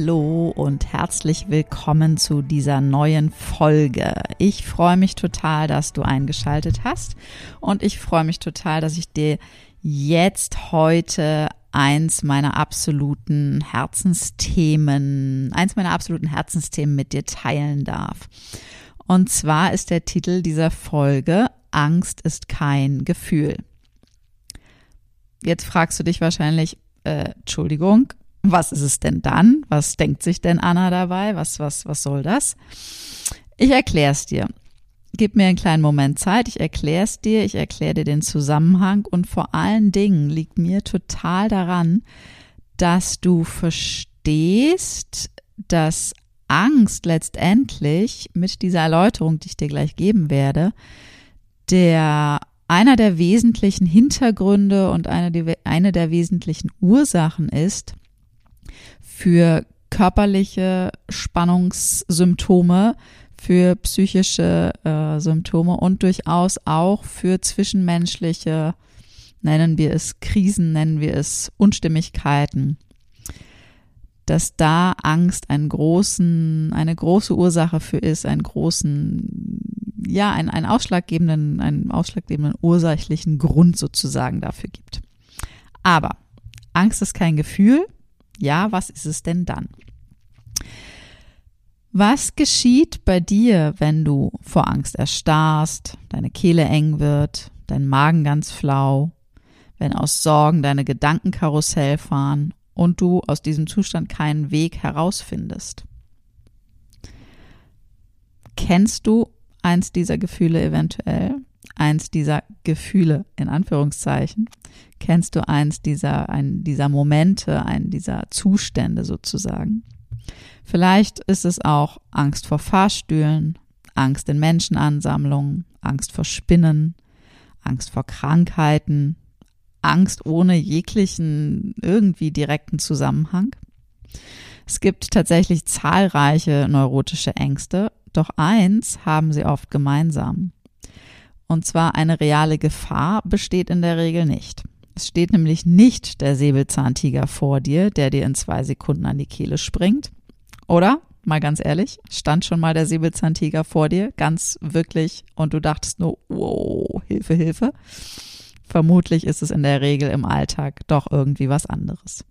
Hallo und herzlich willkommen zu dieser neuen Folge. Ich freue mich total, dass du eingeschaltet hast und ich freue mich total, dass ich dir jetzt heute eins meiner absoluten Herzensthemen, eins meiner absoluten Herzensthemen mit dir teilen darf. Und zwar ist der Titel dieser Folge Angst ist kein Gefühl. Jetzt fragst du dich wahrscheinlich, äh, Entschuldigung, was ist es denn dann? Was denkt sich denn Anna dabei? Was, was, was soll das? Ich erkläre es dir. Gib mir einen kleinen Moment Zeit, ich erkläre es dir, ich erkläre dir den Zusammenhang und vor allen Dingen liegt mir total daran, dass du verstehst, dass Angst letztendlich mit dieser Erläuterung, die ich dir gleich geben werde, der einer der wesentlichen Hintergründe und eine, eine der wesentlichen Ursachen ist, für körperliche Spannungssymptome, für psychische äh, Symptome und durchaus auch für zwischenmenschliche, nennen wir es Krisen, nennen wir es Unstimmigkeiten, dass da Angst einen großen, eine große Ursache für ist, einen großen, ja, einen, einen ausschlaggebenden, einen ausschlaggebenden ursächlichen Grund sozusagen dafür gibt. Aber Angst ist kein Gefühl, ja, was ist es denn dann? Was geschieht bei dir, wenn du vor Angst erstarrst, deine Kehle eng wird, dein Magen ganz flau, wenn aus Sorgen deine Gedanken Karussell fahren und du aus diesem Zustand keinen Weg herausfindest? Kennst du eins dieser Gefühle eventuell? Eins dieser Gefühle in Anführungszeichen? Kennst du eins dieser, ein, dieser Momente, einen dieser Zustände sozusagen? Vielleicht ist es auch Angst vor Fahrstühlen, Angst in Menschenansammlungen, Angst vor Spinnen, Angst vor Krankheiten, Angst ohne jeglichen irgendwie direkten Zusammenhang. Es gibt tatsächlich zahlreiche neurotische Ängste, doch eins haben sie oft gemeinsam. Und zwar eine reale Gefahr besteht in der Regel nicht. Es steht nämlich nicht der Säbelzahntiger vor dir, der dir in zwei Sekunden an die Kehle springt. Oder? Mal ganz ehrlich, stand schon mal der Säbelzahntiger vor dir, ganz wirklich, und du dachtest nur, wow, Hilfe, Hilfe. Vermutlich ist es in der Regel im Alltag doch irgendwie was anderes.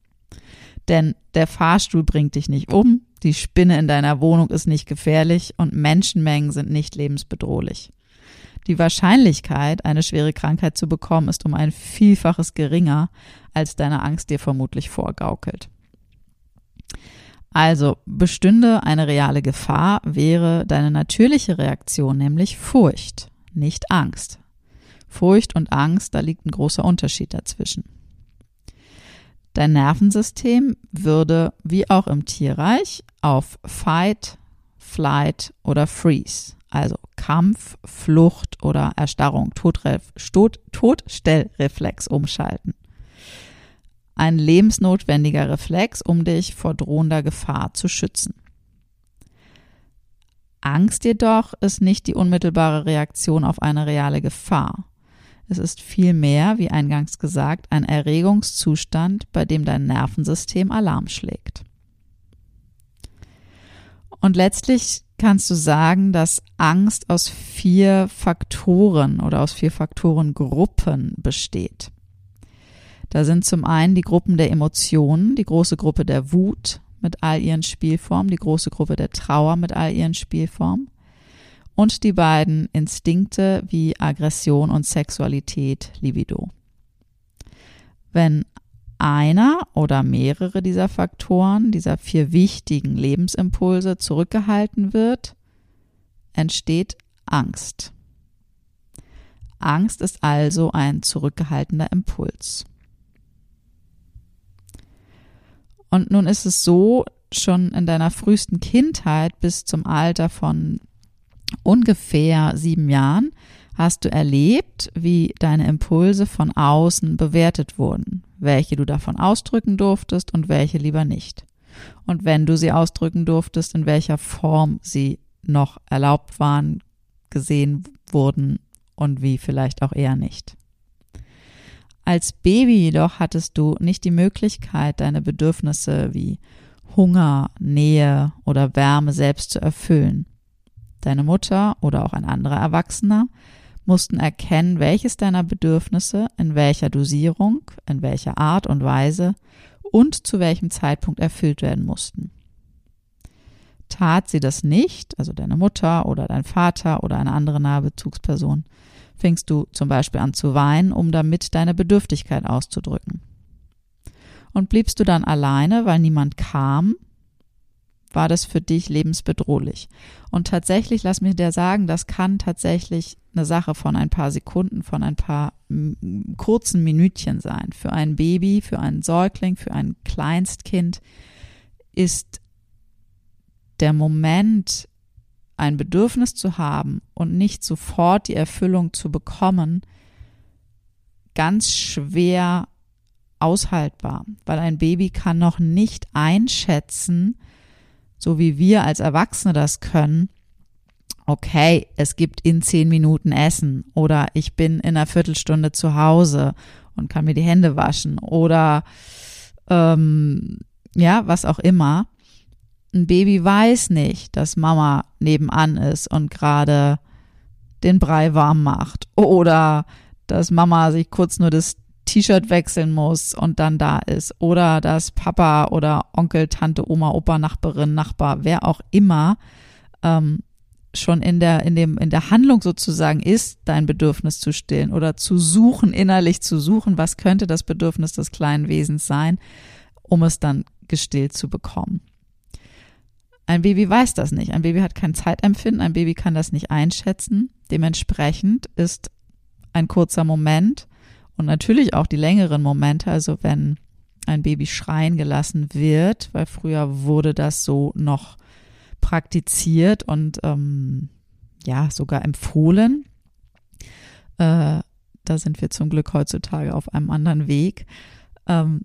Denn der Fahrstuhl bringt dich nicht um, die Spinne in deiner Wohnung ist nicht gefährlich und Menschenmengen sind nicht lebensbedrohlich. Die Wahrscheinlichkeit, eine schwere Krankheit zu bekommen, ist um ein Vielfaches geringer, als deine Angst dir vermutlich vorgaukelt. Also bestünde eine reale Gefahr, wäre deine natürliche Reaktion nämlich Furcht, nicht Angst. Furcht und Angst, da liegt ein großer Unterschied dazwischen. Dein Nervensystem würde, wie auch im Tierreich, auf Fight, Flight oder Freeze also Kampf, Flucht oder Erstarrung, Todref Tod Todstellreflex umschalten. Ein lebensnotwendiger Reflex, um dich vor drohender Gefahr zu schützen. Angst jedoch ist nicht die unmittelbare Reaktion auf eine reale Gefahr. Es ist vielmehr, wie eingangs gesagt, ein Erregungszustand, bei dem dein Nervensystem Alarm schlägt. Und letztlich kannst du sagen, dass Angst aus vier Faktoren oder aus vier Faktorengruppen besteht. Da sind zum einen die Gruppen der Emotionen, die große Gruppe der Wut, mit all ihren Spielformen, die große Gruppe der Trauer mit all ihren Spielformen und die beiden Instinkte wie Aggression und Sexualität, Libido. Wenn einer oder mehrere dieser Faktoren, dieser vier wichtigen Lebensimpulse zurückgehalten wird, entsteht Angst. Angst ist also ein zurückgehaltener Impuls. Und nun ist es so, schon in deiner frühesten Kindheit bis zum Alter von ungefähr sieben Jahren hast du erlebt, wie deine Impulse von außen bewertet wurden, welche du davon ausdrücken durftest und welche lieber nicht. Und wenn du sie ausdrücken durftest, in welcher Form sie noch erlaubt waren, gesehen wurden und wie vielleicht auch eher nicht. Als Baby jedoch hattest du nicht die Möglichkeit, deine Bedürfnisse wie Hunger, Nähe oder Wärme selbst zu erfüllen. Deine Mutter oder auch ein anderer Erwachsener mussten erkennen, welches deiner Bedürfnisse in welcher Dosierung, in welcher Art und Weise und zu welchem Zeitpunkt erfüllt werden mussten. Tat sie das nicht, also deine Mutter oder dein Vater oder eine andere nahe Bezugsperson, fängst du zum Beispiel an zu weinen, um damit deine Bedürftigkeit auszudrücken. Und bliebst du dann alleine, weil niemand kam, war das für dich lebensbedrohlich. Und tatsächlich, lass mich dir sagen, das kann tatsächlich eine Sache von ein paar Sekunden, von ein paar kurzen Minütchen sein. Für ein Baby, für einen Säugling, für ein Kleinstkind ist der Moment, ein Bedürfnis zu haben und nicht sofort die Erfüllung zu bekommen, ganz schwer aushaltbar, weil ein Baby kann noch nicht einschätzen, so wie wir als Erwachsene das können, okay, es gibt in zehn Minuten Essen oder ich bin in einer Viertelstunde zu Hause und kann mir die Hände waschen oder ähm, ja, was auch immer. Ein Baby weiß nicht, dass Mama nebenan ist und gerade den Brei warm macht oder dass Mama sich kurz nur das T-Shirt wechseln muss und dann da ist. Oder dass Papa oder Onkel, Tante, Oma, Opa, Nachbarin, Nachbar, wer auch immer ähm, schon in der, in dem, in der Handlung sozusagen ist, dein Bedürfnis zu stillen oder zu suchen, innerlich zu suchen, was könnte das Bedürfnis des kleinen Wesens sein, um es dann gestillt zu bekommen. Ein Baby weiß das nicht. Ein Baby hat kein Zeitempfinden. Ein Baby kann das nicht einschätzen. Dementsprechend ist ein kurzer Moment und natürlich auch die längeren Momente, also wenn ein Baby schreien gelassen wird, weil früher wurde das so noch praktiziert und ähm, ja sogar empfohlen. Äh, da sind wir zum Glück heutzutage auf einem anderen Weg. Ähm,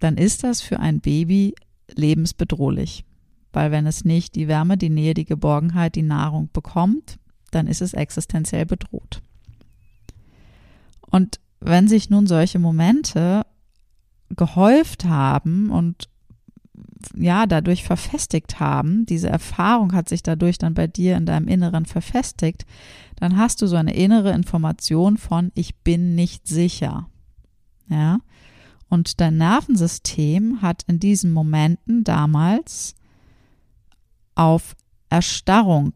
dann ist das für ein Baby lebensbedrohlich, weil wenn es nicht die Wärme, die Nähe, die Geborgenheit, die Nahrung bekommt, dann ist es existenziell bedroht. Und wenn sich nun solche Momente gehäuft haben und ja, dadurch verfestigt haben, diese Erfahrung hat sich dadurch dann bei dir in deinem Inneren verfestigt, dann hast du so eine innere Information von ich bin nicht sicher. Ja? Und dein Nervensystem hat in diesen Momenten damals auf Erstarrung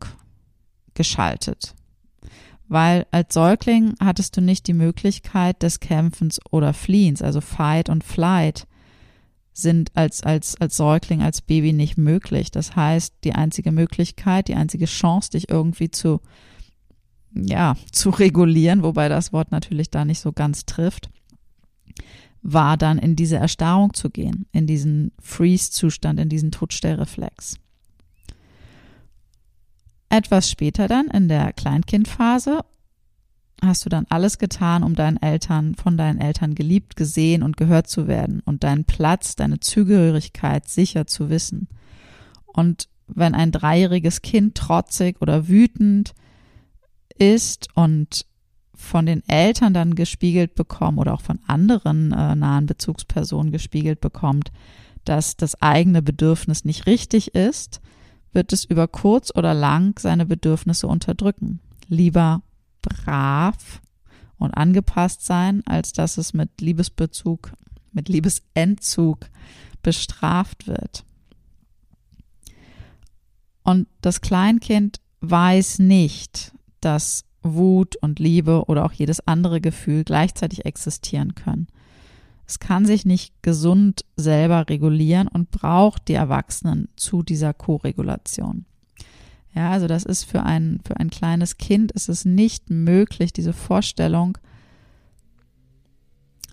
geschaltet weil als Säugling hattest du nicht die Möglichkeit des Kämpfens oder Fliehens, also Fight und Flight sind als, als, als Säugling, als Baby nicht möglich. Das heißt, die einzige Möglichkeit, die einzige Chance, dich irgendwie zu, ja, zu regulieren, wobei das Wort natürlich da nicht so ganz trifft, war dann in diese Erstarrung zu gehen, in diesen Freeze-Zustand, in diesen Todstellreflex. Etwas später dann in der Kleinkindphase hast du dann alles getan, um deinen Eltern, von deinen Eltern geliebt, gesehen und gehört zu werden und deinen Platz, deine Zugehörigkeit sicher zu wissen. Und wenn ein dreijähriges Kind trotzig oder wütend ist und von den Eltern dann gespiegelt bekommt oder auch von anderen äh, nahen Bezugspersonen gespiegelt bekommt, dass das eigene Bedürfnis nicht richtig ist, wird es über kurz oder lang seine Bedürfnisse unterdrücken. Lieber brav und angepasst sein, als dass es mit Liebesbezug, mit Liebesentzug bestraft wird. Und das Kleinkind weiß nicht, dass Wut und Liebe oder auch jedes andere Gefühl gleichzeitig existieren können. Es kann sich nicht gesund selber regulieren und braucht die Erwachsenen zu dieser Co-Regulation. Ja, also das ist für ein, für ein kleines Kind ist es nicht möglich, diese Vorstellung,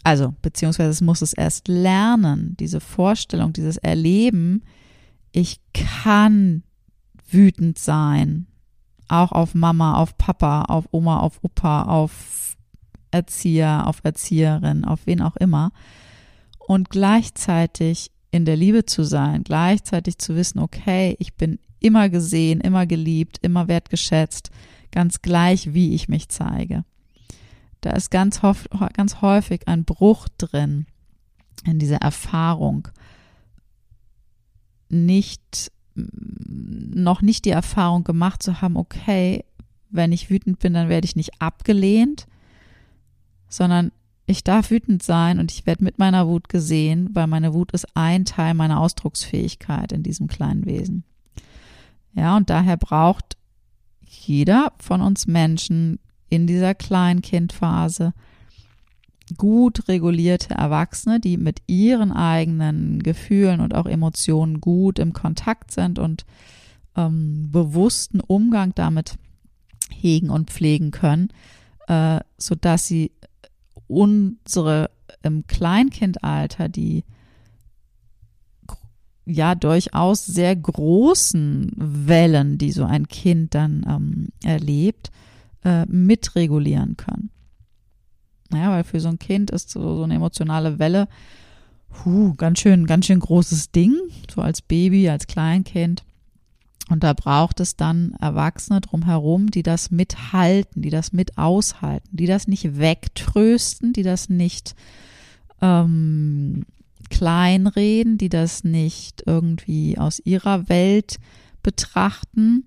also beziehungsweise es muss es erst lernen, diese Vorstellung, dieses Erleben, ich kann wütend sein, auch auf Mama, auf Papa, auf Oma, auf Opa, auf Erzieher, auf Erzieherin, auf wen auch immer. Und gleichzeitig in der Liebe zu sein, gleichzeitig zu wissen, okay, ich bin immer gesehen, immer geliebt, immer wertgeschätzt, ganz gleich, wie ich mich zeige. Da ist ganz, ganz häufig ein Bruch drin in dieser Erfahrung. Nicht, noch nicht die Erfahrung gemacht zu haben, okay, wenn ich wütend bin, dann werde ich nicht abgelehnt, sondern ich darf wütend sein und ich werde mit meiner Wut gesehen, weil meine Wut ist ein Teil meiner Ausdrucksfähigkeit in diesem kleinen Wesen. Ja, und daher braucht jeder von uns Menschen in dieser Kleinkindphase gut regulierte Erwachsene, die mit ihren eigenen Gefühlen und auch Emotionen gut im Kontakt sind und ähm, bewussten Umgang damit hegen und pflegen können, äh, sodass sie unsere im Kleinkindalter die ja durchaus sehr großen Wellen, die so ein Kind dann ähm, erlebt, äh, mitregulieren können. Naja, weil für so ein Kind ist so, so eine emotionale Welle huh, ganz schön, ganz schön großes Ding, so als Baby, als Kleinkind. Und da braucht es dann Erwachsene drumherum, die das mithalten, die das mit aushalten, die das nicht wegtrösten, die das nicht ähm, kleinreden, die das nicht irgendwie aus ihrer Welt betrachten,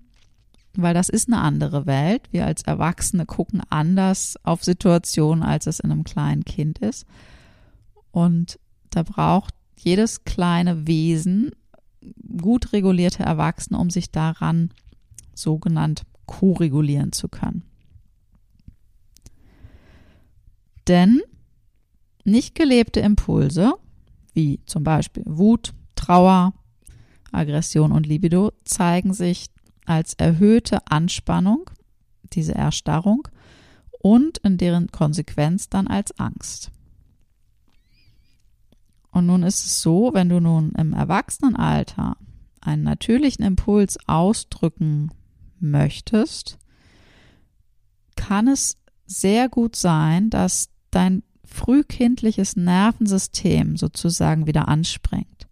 weil das ist eine andere Welt. Wir als Erwachsene gucken anders auf Situationen, als es in einem kleinen Kind ist. Und da braucht jedes kleine Wesen gut regulierte Erwachsene, um sich daran sogenannt ko-regulieren zu können. Denn nicht gelebte Impulse, wie zum Beispiel Wut, Trauer, Aggression und Libido, zeigen sich als erhöhte Anspannung, diese Erstarrung, und in deren Konsequenz dann als Angst. Und nun ist es so, wenn du nun im Erwachsenenalter einen natürlichen Impuls ausdrücken möchtest, kann es sehr gut sein, dass dein frühkindliches Nervensystem sozusagen wieder anspringt.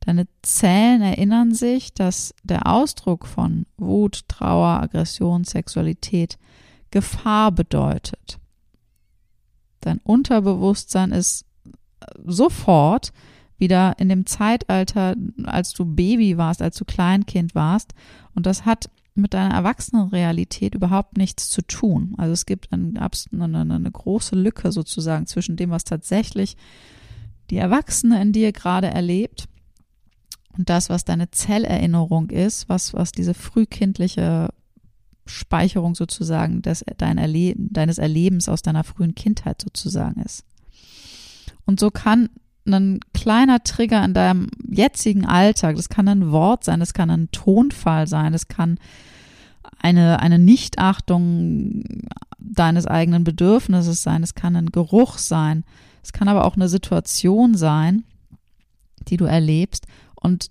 Deine Zellen erinnern sich, dass der Ausdruck von Wut, Trauer, Aggression, Sexualität Gefahr bedeutet. Dein Unterbewusstsein ist sofort wieder in dem Zeitalter, als du Baby warst, als du Kleinkind warst. Und das hat mit deiner Erwachsenenrealität überhaupt nichts zu tun. Also es gibt eine, eine, eine große Lücke sozusagen zwischen dem, was tatsächlich die Erwachsene in dir gerade erlebt und das, was deine Zellerinnerung ist, was, was diese frühkindliche Speicherung sozusagen des, dein Erle deines Erlebens aus deiner frühen Kindheit sozusagen ist. Und so kann ein kleiner Trigger in deinem jetzigen Alltag, das kann ein Wort sein, das kann ein Tonfall sein, das kann eine, eine Nichtachtung deines eigenen Bedürfnisses sein, es kann ein Geruch sein, es kann aber auch eine Situation sein, die du erlebst und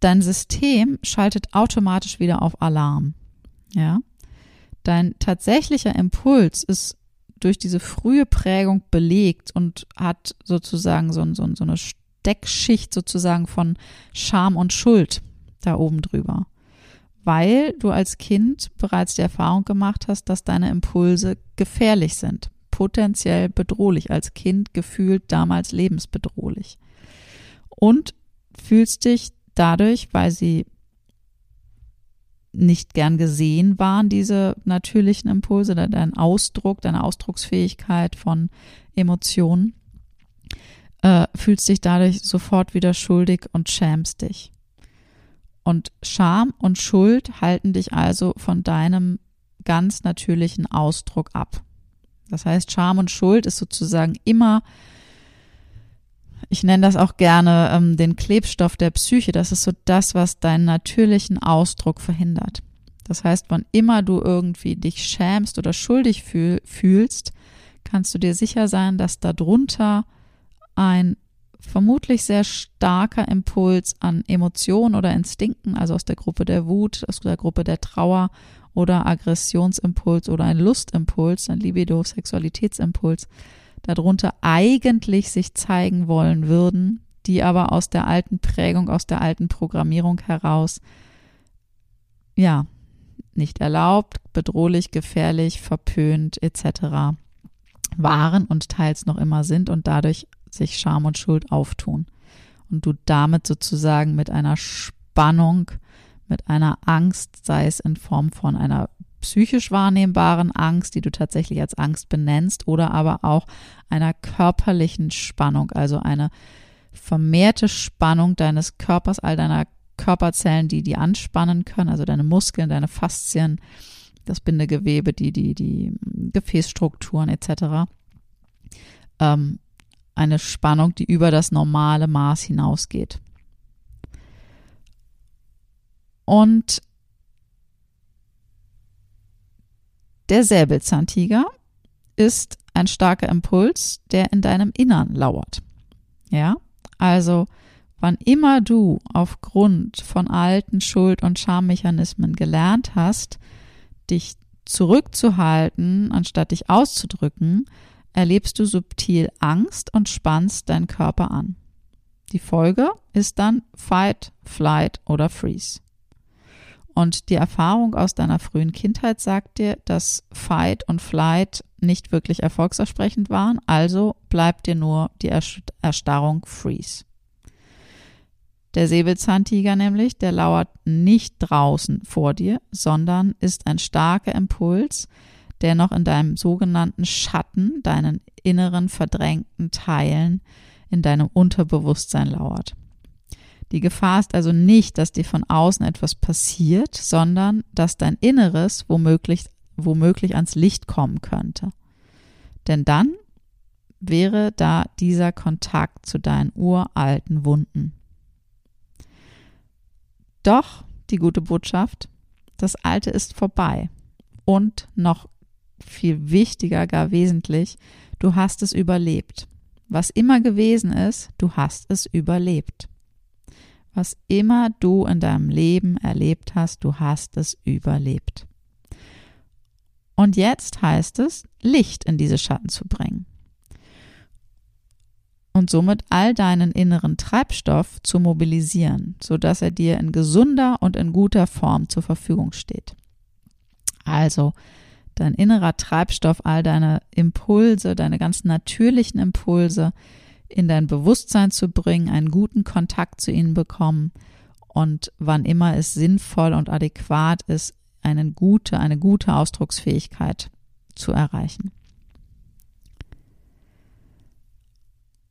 dein System schaltet automatisch wieder auf Alarm. Ja. Dein tatsächlicher Impuls ist durch diese frühe Prägung belegt und hat sozusagen so, so, so eine Steckschicht sozusagen von Scham und Schuld da oben drüber. Weil du als Kind bereits die Erfahrung gemacht hast, dass deine Impulse gefährlich sind, potenziell bedrohlich, als Kind gefühlt damals lebensbedrohlich. Und fühlst dich dadurch, weil sie nicht gern gesehen waren, diese natürlichen Impulse, dein Ausdruck, deine Ausdrucksfähigkeit von Emotionen, äh, fühlst dich dadurch sofort wieder schuldig und schämst dich. Und Scham und Schuld halten dich also von deinem ganz natürlichen Ausdruck ab. Das heißt, Scham und Schuld ist sozusagen immer, ich nenne das auch gerne ähm, den Klebstoff der Psyche. Das ist so das, was deinen natürlichen Ausdruck verhindert. Das heißt, wann immer du irgendwie dich schämst oder schuldig fühl, fühlst, kannst du dir sicher sein, dass darunter ein vermutlich sehr starker Impuls an Emotionen oder Instinkten, also aus der Gruppe der Wut, aus der Gruppe der Trauer oder Aggressionsimpuls oder ein Lustimpuls, ein Libido, Sexualitätsimpuls, darunter eigentlich sich zeigen wollen würden, die aber aus der alten Prägung, aus der alten Programmierung heraus, ja, nicht erlaubt, bedrohlich, gefährlich, verpönt etc. waren und teils noch immer sind und dadurch sich Scham und Schuld auftun. Und du damit sozusagen mit einer Spannung mit einer Angst, sei es in Form von einer psychisch wahrnehmbaren Angst, die du tatsächlich als Angst benennst, oder aber auch einer körperlichen Spannung, also eine vermehrte Spannung deines Körpers, all deiner Körperzellen, die die anspannen können, also deine Muskeln, deine Faszien, das Bindegewebe, die, die, die Gefäßstrukturen etc. Ähm, eine Spannung, die über das normale Maß hinausgeht. Und der Säbelzahntiger ist ein starker Impuls, der in deinem Innern lauert. Ja, also wann immer du aufgrund von alten Schuld- und Schammechanismen gelernt hast, dich zurückzuhalten, anstatt dich auszudrücken, erlebst du subtil Angst und spannst deinen Körper an. Die Folge ist dann Fight, Flight oder Freeze. Und die Erfahrung aus deiner frühen Kindheit sagt dir, dass Fight und Flight nicht wirklich erfolgsversprechend waren, also bleibt dir nur die Erstarrung Freeze. Der Säbelzahntiger nämlich, der lauert nicht draußen vor dir, sondern ist ein starker Impuls, der noch in deinem sogenannten Schatten, deinen inneren verdrängten Teilen, in deinem Unterbewusstsein lauert. Die Gefahr ist also nicht, dass dir von außen etwas passiert, sondern dass dein Inneres womöglich, womöglich ans Licht kommen könnte. Denn dann wäre da dieser Kontakt zu deinen uralten Wunden. Doch die gute Botschaft, das Alte ist vorbei. Und noch viel wichtiger, gar wesentlich, du hast es überlebt. Was immer gewesen ist, du hast es überlebt. Was immer du in deinem Leben erlebt hast, du hast es überlebt. Und jetzt heißt es, Licht in diese Schatten zu bringen. Und somit all deinen inneren Treibstoff zu mobilisieren, sodass er dir in gesunder und in guter Form zur Verfügung steht. Also dein innerer Treibstoff, all deine Impulse, deine ganz natürlichen Impulse, in dein Bewusstsein zu bringen, einen guten Kontakt zu ihnen bekommen und wann immer es sinnvoll und adäquat ist, eine gute, eine gute Ausdrucksfähigkeit zu erreichen.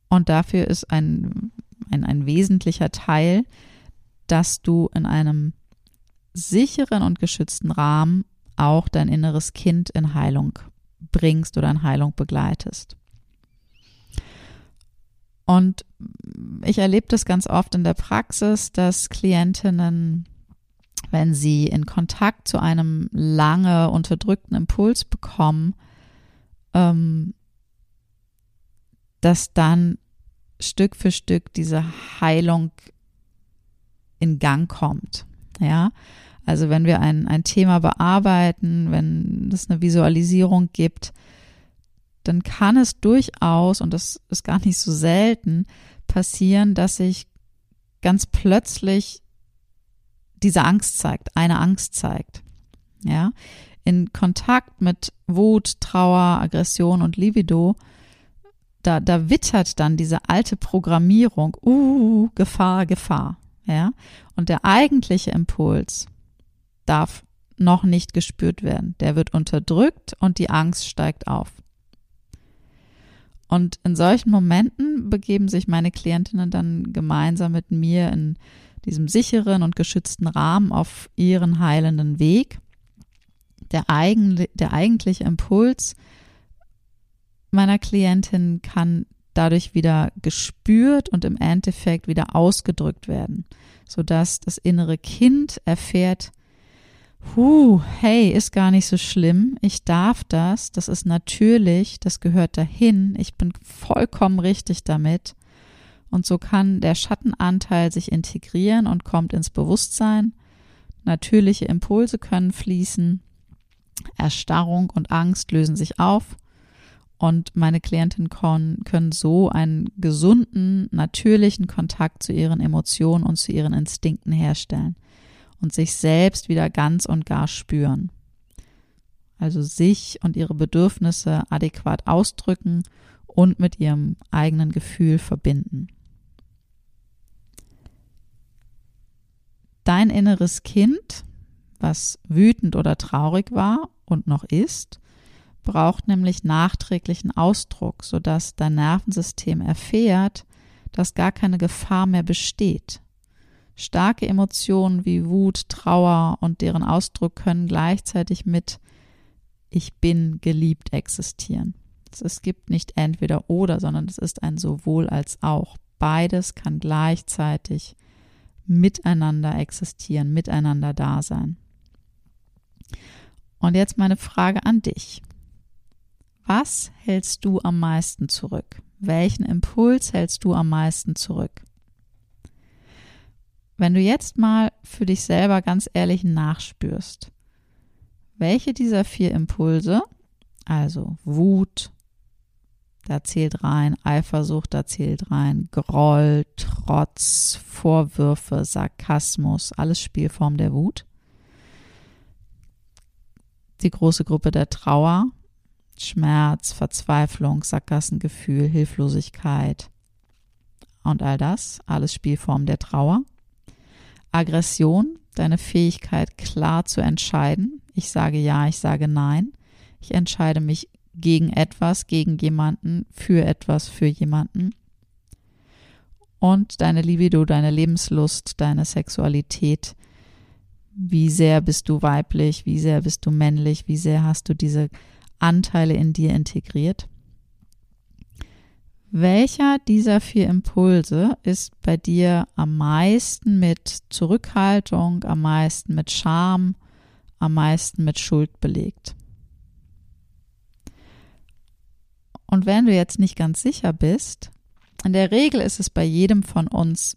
Und dafür ist ein, ein, ein wesentlicher Teil, dass du in einem sicheren und geschützten Rahmen auch dein inneres Kind in Heilung bringst oder in Heilung begleitest. Und ich erlebe das ganz oft in der Praxis, dass Klientinnen, wenn sie in Kontakt zu einem lange unterdrückten Impuls bekommen, ähm, dass dann Stück für Stück diese Heilung in Gang kommt. Ja, also wenn wir ein, ein Thema bearbeiten, wenn es eine Visualisierung gibt, dann kann es durchaus, und das ist gar nicht so selten, passieren, dass sich ganz plötzlich diese Angst zeigt, eine Angst zeigt. Ja, in Kontakt mit Wut, Trauer, Aggression und Libido, da, da wittert dann diese alte Programmierung, uh, Gefahr, Gefahr. Ja, und der eigentliche Impuls darf noch nicht gespürt werden. Der wird unterdrückt und die Angst steigt auf. Und in solchen Momenten begeben sich meine Klientinnen dann gemeinsam mit mir in diesem sicheren und geschützten Rahmen auf ihren heilenden Weg. Der, eigen, der eigentliche Impuls meiner Klientin kann dadurch wieder gespürt und im Endeffekt wieder ausgedrückt werden, sodass das innere Kind erfährt, Huh, hey, ist gar nicht so schlimm. Ich darf das. Das ist natürlich. Das gehört dahin. Ich bin vollkommen richtig damit. Und so kann der Schattenanteil sich integrieren und kommt ins Bewusstsein. Natürliche Impulse können fließen. Erstarrung und Angst lösen sich auf. Und meine Klientinnen können so einen gesunden, natürlichen Kontakt zu ihren Emotionen und zu ihren Instinkten herstellen und sich selbst wieder ganz und gar spüren. Also sich und ihre Bedürfnisse adäquat ausdrücken und mit ihrem eigenen Gefühl verbinden. Dein inneres Kind, was wütend oder traurig war und noch ist, braucht nämlich nachträglichen Ausdruck, sodass dein Nervensystem erfährt, dass gar keine Gefahr mehr besteht. Starke Emotionen wie Wut, Trauer und deren Ausdruck können gleichzeitig mit Ich bin geliebt existieren. Es gibt nicht entweder oder, sondern es ist ein sowohl als auch. Beides kann gleichzeitig miteinander existieren, miteinander da sein. Und jetzt meine Frage an dich. Was hältst du am meisten zurück? Welchen Impuls hältst du am meisten zurück? Wenn du jetzt mal für dich selber ganz ehrlich nachspürst, welche dieser vier Impulse, also Wut, da zählt rein Eifersucht, da zählt rein Groll, Trotz, Vorwürfe, Sarkasmus, alles Spielform der Wut. Die große Gruppe der Trauer, Schmerz, Verzweiflung, Sackgassengefühl, Hilflosigkeit und all das, alles Spielform der Trauer. Aggression, deine Fähigkeit klar zu entscheiden. Ich sage ja, ich sage nein. Ich entscheide mich gegen etwas, gegen jemanden, für etwas, für jemanden. Und deine Libido, deine Lebenslust, deine Sexualität. Wie sehr bist du weiblich? Wie sehr bist du männlich? Wie sehr hast du diese Anteile in dir integriert? Welcher dieser vier Impulse ist bei dir am meisten mit Zurückhaltung, am meisten mit Scham, am meisten mit Schuld belegt? Und wenn du jetzt nicht ganz sicher bist, in der Regel ist es bei jedem von uns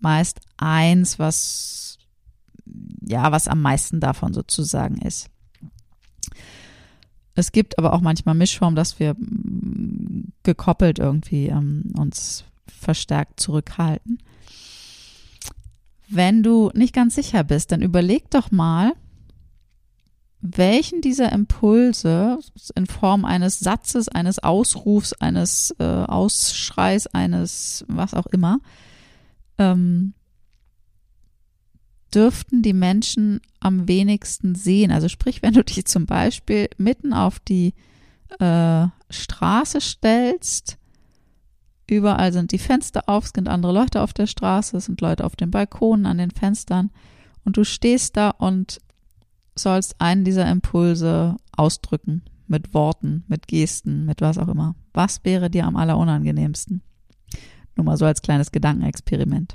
meist eins, was ja, was am meisten davon sozusagen ist. Es gibt aber auch manchmal Mischformen, dass wir mm, gekoppelt irgendwie ähm, uns verstärkt zurückhalten. Wenn du nicht ganz sicher bist, dann überleg doch mal, welchen dieser Impulse in Form eines Satzes, eines Ausrufs, eines äh, Ausschreis, eines was auch immer, ähm, dürften die Menschen am wenigsten sehen. Also sprich, wenn du dich zum Beispiel mitten auf die äh, Straße stellst, überall sind die Fenster auf, es sind andere Leute auf der Straße, es sind Leute auf den Balkonen, an den Fenstern und du stehst da und sollst einen dieser Impulse ausdrücken mit Worten, mit Gesten, mit was auch immer. Was wäre dir am allerunangenehmsten? Nur mal so als kleines Gedankenexperiment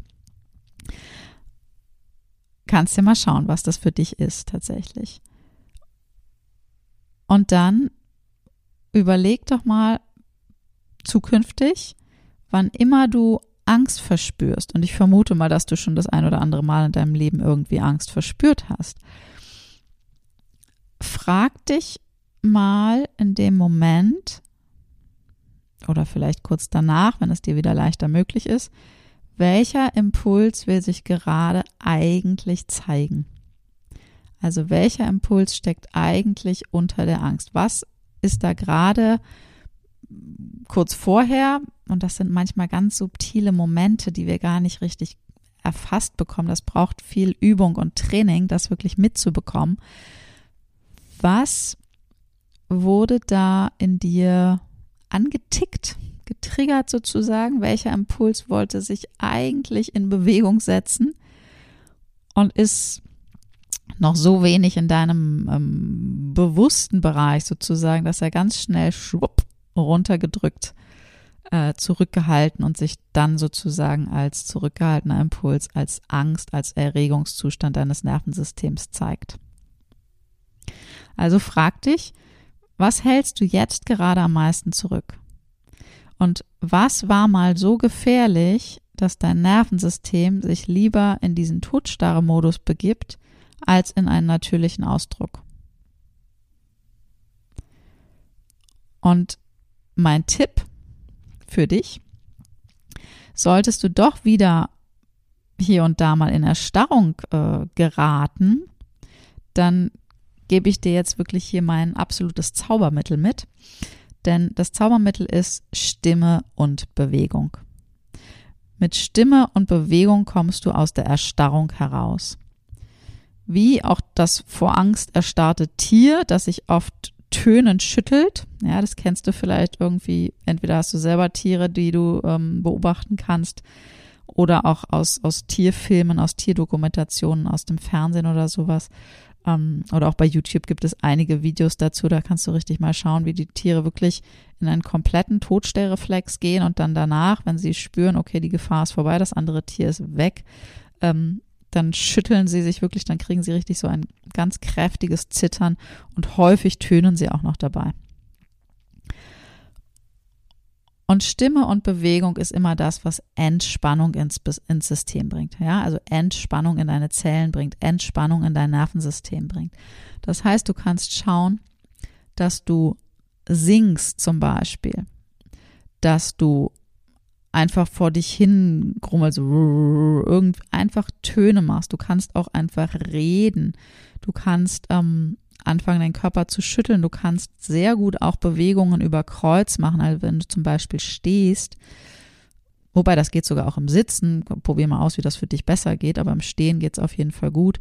kannst ja mal schauen, was das für dich ist tatsächlich. Und dann überleg doch mal zukünftig, wann immer du Angst verspürst, und ich vermute mal, dass du schon das ein oder andere Mal in deinem Leben irgendwie Angst verspürt hast, frag dich mal in dem Moment oder vielleicht kurz danach, wenn es dir wieder leichter möglich ist, welcher Impuls will sich gerade eigentlich zeigen? Also welcher Impuls steckt eigentlich unter der Angst? Was ist da gerade kurz vorher? Und das sind manchmal ganz subtile Momente, die wir gar nicht richtig erfasst bekommen. Das braucht viel Übung und Training, das wirklich mitzubekommen. Was wurde da in dir angetickt? Getriggert sozusagen? Welcher Impuls wollte sich eigentlich in Bewegung setzen? und ist noch so wenig in deinem ähm, bewussten Bereich sozusagen, dass er ganz schnell schwupp runtergedrückt, äh, zurückgehalten und sich dann sozusagen als zurückgehaltener Impuls, als Angst, als Erregungszustand deines Nervensystems zeigt. Also frag dich, was hältst du jetzt gerade am meisten zurück? Und was war mal so gefährlich, dass dein Nervensystem sich lieber in diesen Todstarre-Modus begibt, als in einen natürlichen Ausdruck? Und mein Tipp für dich, solltest du doch wieder hier und da mal in Erstarrung äh, geraten, dann gebe ich dir jetzt wirklich hier mein absolutes Zaubermittel mit. Denn das Zaubermittel ist Stimme und Bewegung. Mit Stimme und Bewegung kommst du aus der Erstarrung heraus. Wie auch das vor Angst erstarrte Tier, das sich oft tönend schüttelt. Ja, das kennst du vielleicht irgendwie. Entweder hast du selber Tiere, die du ähm, beobachten kannst, oder auch aus, aus Tierfilmen, aus Tierdokumentationen, aus dem Fernsehen oder sowas. Ähm, oder auch bei YouTube gibt es einige Videos dazu, da kannst du richtig mal schauen, wie die Tiere wirklich in einen kompletten Todstellreflex gehen und dann danach, wenn sie spüren, okay, die Gefahr ist vorbei, das andere Tier ist weg, ähm, dann schütteln sie sich wirklich, dann kriegen sie richtig so ein ganz kräftiges Zittern und häufig tönen sie auch noch dabei. Und Stimme und Bewegung ist immer das, was Entspannung ins, ins System bringt. Ja, also Entspannung in deine Zellen bringt, Entspannung in dein Nervensystem bringt. Das heißt, du kannst schauen, dass du singst zum Beispiel, dass du einfach vor dich hin grummelst, irgend einfach Töne machst. Du kannst auch einfach reden. Du kannst ähm, anfangen, deinen Körper zu schütteln. Du kannst sehr gut auch Bewegungen über Kreuz machen, also wenn du zum Beispiel stehst. Wobei das geht sogar auch im Sitzen. Probier mal aus, wie das für dich besser geht, aber im Stehen geht es auf jeden Fall gut.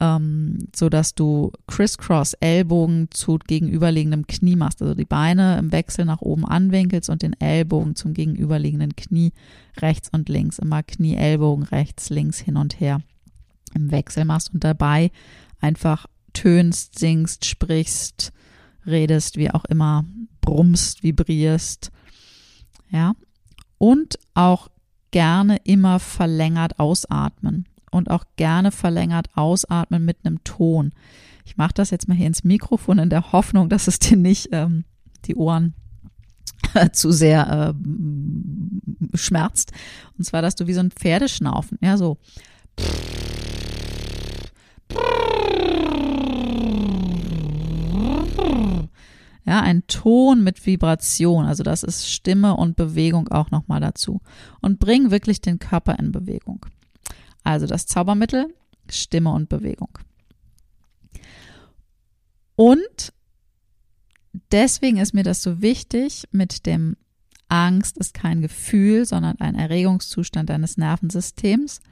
Ähm, so dass du Crisscross Ellbogen zu gegenüberliegendem Knie machst, also die Beine im Wechsel nach oben anwinkelst und den Ellbogen zum gegenüberliegenden Knie rechts und links, immer Knie, Ellbogen rechts, links hin und her im Wechsel machst und dabei einfach tönst, singst, sprichst, redest, wie auch immer, brummst, vibrierst. Ja. Und auch gerne immer verlängert ausatmen und auch gerne verlängert ausatmen mit einem Ton. Ich mache das jetzt mal hier ins Mikrofon in der Hoffnung, dass es dir nicht ähm, die Ohren zu sehr äh, schmerzt. Und zwar, dass du wie so ein Pferdeschnaufen, ja, so. Ja, ein Ton mit Vibration, also das ist Stimme und Bewegung auch nochmal dazu. Und bring wirklich den Körper in Bewegung. Also das Zaubermittel, Stimme und Bewegung. Und deswegen ist mir das so wichtig mit dem Angst ist kein Gefühl, sondern ein Erregungszustand deines Nervensystems.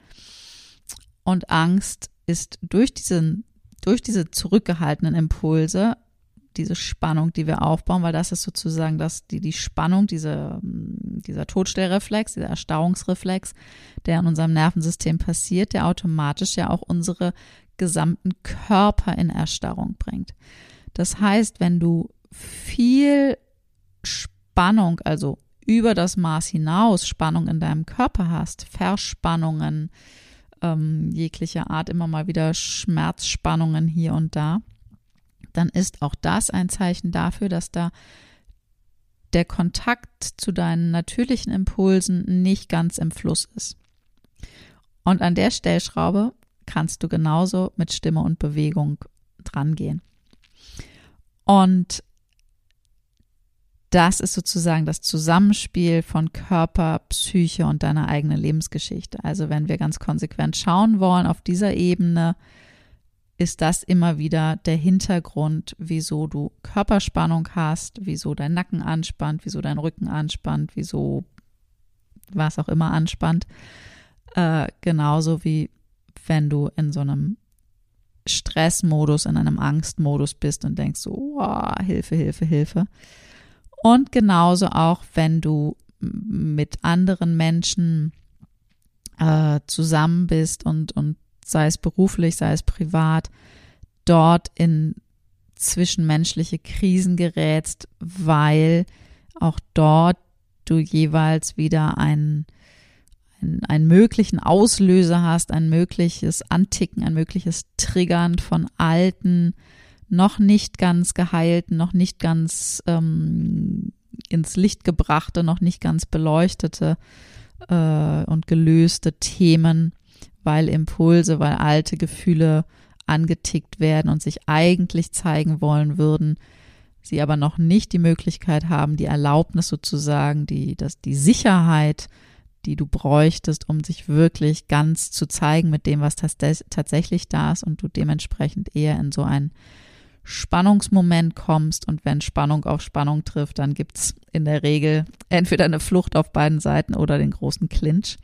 Und Angst ist durch diesen, durch diese zurückgehaltenen Impulse diese Spannung, die wir aufbauen, weil das ist sozusagen das, die, die Spannung, diese, dieser Todstellreflex, dieser Erstarrungsreflex, der in unserem Nervensystem passiert, der automatisch ja auch unsere gesamten Körper in Erstarrung bringt. Das heißt, wenn du viel Spannung, also über das Maß hinaus Spannung in deinem Körper hast, Verspannungen ähm, jeglicher Art, immer mal wieder Schmerzspannungen hier und da, dann ist auch das ein Zeichen dafür, dass da der Kontakt zu deinen natürlichen Impulsen nicht ganz im Fluss ist. Und an der Stellschraube kannst du genauso mit Stimme und Bewegung drangehen. Und das ist sozusagen das Zusammenspiel von Körper, Psyche und deiner eigenen Lebensgeschichte. Also wenn wir ganz konsequent schauen wollen auf dieser Ebene, ist das immer wieder der Hintergrund, wieso du Körperspannung hast, wieso dein Nacken anspannt, wieso dein Rücken anspannt, wieso was auch immer anspannt. Äh, genauso wie wenn du in so einem Stressmodus, in einem Angstmodus bist und denkst so, oh, Hilfe, Hilfe, Hilfe. Und genauso auch, wenn du mit anderen Menschen äh, zusammen bist und, und sei es beruflich, sei es privat, dort in zwischenmenschliche Krisen gerätst, weil auch dort du jeweils wieder einen, einen, einen möglichen Auslöser hast, ein mögliches Anticken, ein mögliches Triggern von alten, noch nicht ganz geheilten, noch nicht ganz ähm, ins Licht gebrachte, noch nicht ganz beleuchtete äh, und gelöste Themen, weil Impulse, weil alte Gefühle angetickt werden und sich eigentlich zeigen wollen würden, sie aber noch nicht die Möglichkeit haben, die Erlaubnis sozusagen, die, das, die Sicherheit, die du bräuchtest, um sich wirklich ganz zu zeigen mit dem, was tatsächlich da ist und du dementsprechend eher in so ein Spannungsmoment kommst und wenn Spannung auf Spannung trifft, dann gibt's in der Regel entweder eine Flucht auf beiden Seiten oder den großen Clinch.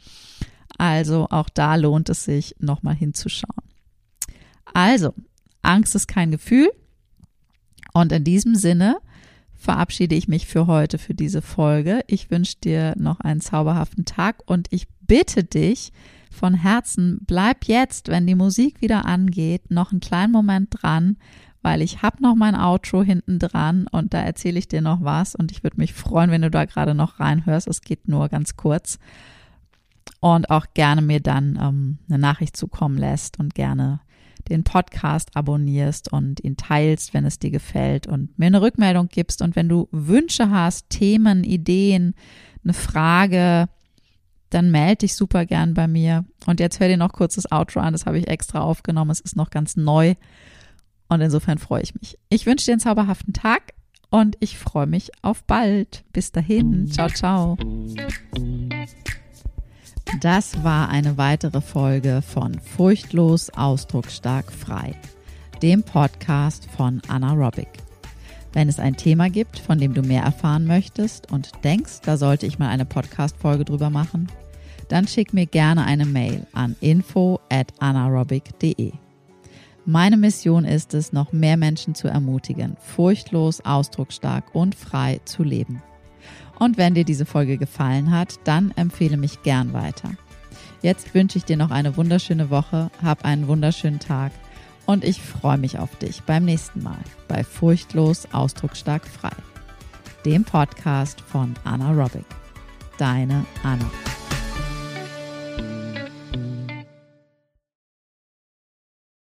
Also auch da lohnt es sich, nochmal hinzuschauen. Also, Angst ist kein Gefühl. Und in diesem Sinne verabschiede ich mich für heute, für diese Folge. Ich wünsche dir noch einen zauberhaften Tag und ich bitte dich von Herzen, bleib jetzt, wenn die Musik wieder angeht, noch einen kleinen Moment dran weil ich habe noch mein Outro hinten dran und da erzähle ich dir noch was und ich würde mich freuen, wenn du da gerade noch reinhörst. Es geht nur ganz kurz und auch gerne mir dann ähm, eine Nachricht zukommen lässt und gerne den Podcast abonnierst und ihn teilst, wenn es dir gefällt und mir eine Rückmeldung gibst und wenn du Wünsche hast, Themen, Ideen, eine Frage, dann melde dich super gern bei mir. Und jetzt hör dir noch kurz das Outro an, das habe ich extra aufgenommen, es ist noch ganz neu und insofern freue ich mich. Ich wünsche dir einen zauberhaften Tag und ich freue mich auf bald. Bis dahin. Ciao, ciao. Das war eine weitere Folge von Furchtlos, Ausdrucksstark, Frei, dem Podcast von Anna Robic. Wenn es ein Thema gibt, von dem du mehr erfahren möchtest und denkst, da sollte ich mal eine Podcast-Folge drüber machen, dann schick mir gerne eine Mail an info at anaerobic.de. Meine Mission ist es, noch mehr Menschen zu ermutigen, furchtlos, ausdrucksstark und frei zu leben. Und wenn dir diese Folge gefallen hat, dann empfehle mich gern weiter. Jetzt wünsche ich dir noch eine wunderschöne Woche, hab einen wunderschönen Tag und ich freue mich auf dich beim nächsten Mal bei Furchtlos, Ausdrucksstark, frei, dem Podcast von Anna Robic. Deine Anna.